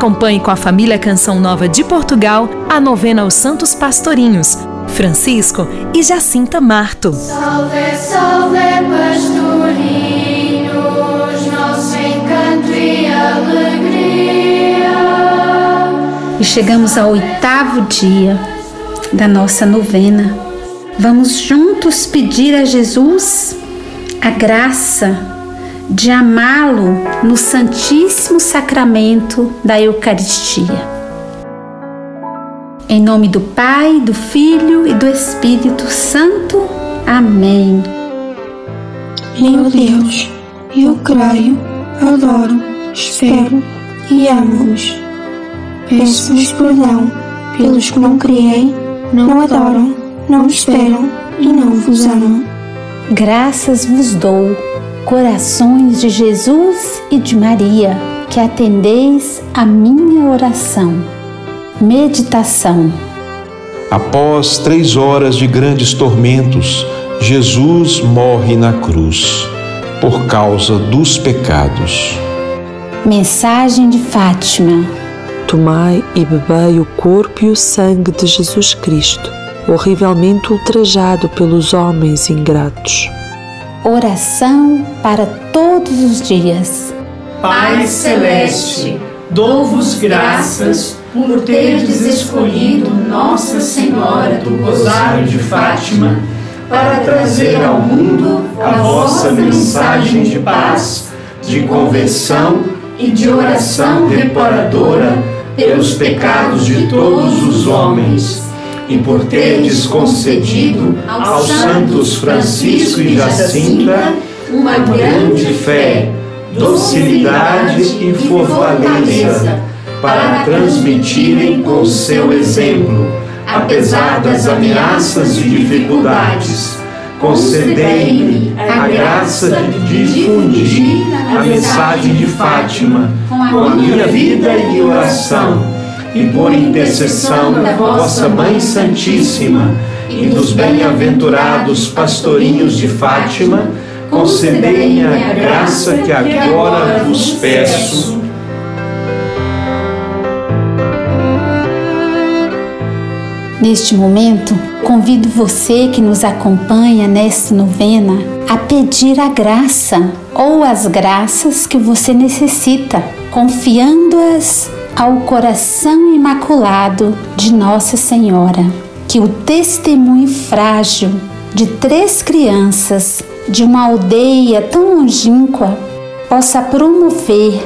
Acompanhe com a família Canção Nova de Portugal a novena aos Santos Pastorinhos, Francisco e Jacinta Marto. Salve, salve, pastorinhos, nosso encanto e alegria. E chegamos ao oitavo dia da nossa novena. Vamos juntos pedir a Jesus a graça de amá-lo no Santíssimo Sacramento da Eucaristia. Em nome do Pai, do Filho e do Espírito Santo. Amém. Meu Deus, eu creio, adoro, espero e amo-vos. Peço-vos perdão pelos que não creem, não adoram, não esperam e não vos amam. Graças vos dou corações de Jesus e de Maria, que atendeis a minha oração. Meditação. Após três horas de grandes tormentos, Jesus morre na cruz por causa dos pecados. Mensagem de Fátima. Tomai e bebei o corpo e o sangue de Jesus Cristo, horrivelmente ultrajado pelos homens ingratos Oração para todos os dias. Pai Celeste, dou-vos graças por teres escolhido Nossa Senhora do Rosário de Fátima para trazer ao mundo a vossa mensagem de paz, de conversão e de oração reparadora pelos pecados de todos os homens e por teres concedido aos santos Francisco e Jacinta uma grande fé, docilidade e fortaleza para transmitirem com seu exemplo, apesar das ameaças e dificuldades. Concedei-me a graça de difundir a mensagem de Fátima com a minha vida e oração e por intercessão da vossa Mãe Santíssima e dos bem-aventurados pastorinhos de Fátima, concedei-me a graça que agora vos peço. Neste momento, convido você que nos acompanha nesta novena a pedir a graça ou as graças que você necessita, confiando-as ao coração imaculado de Nossa Senhora, que o testemunho frágil de três crianças de uma aldeia tão longínqua possa promover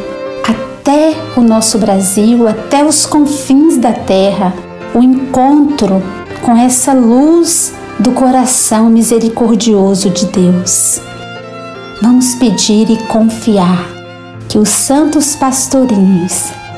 até o nosso Brasil, até os confins da terra, o encontro com essa luz do coração misericordioso de Deus. Vamos pedir e confiar que os santos pastorinhos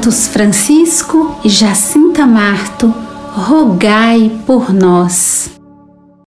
Santos Francisco e Jacinta Marto, rogai por nós.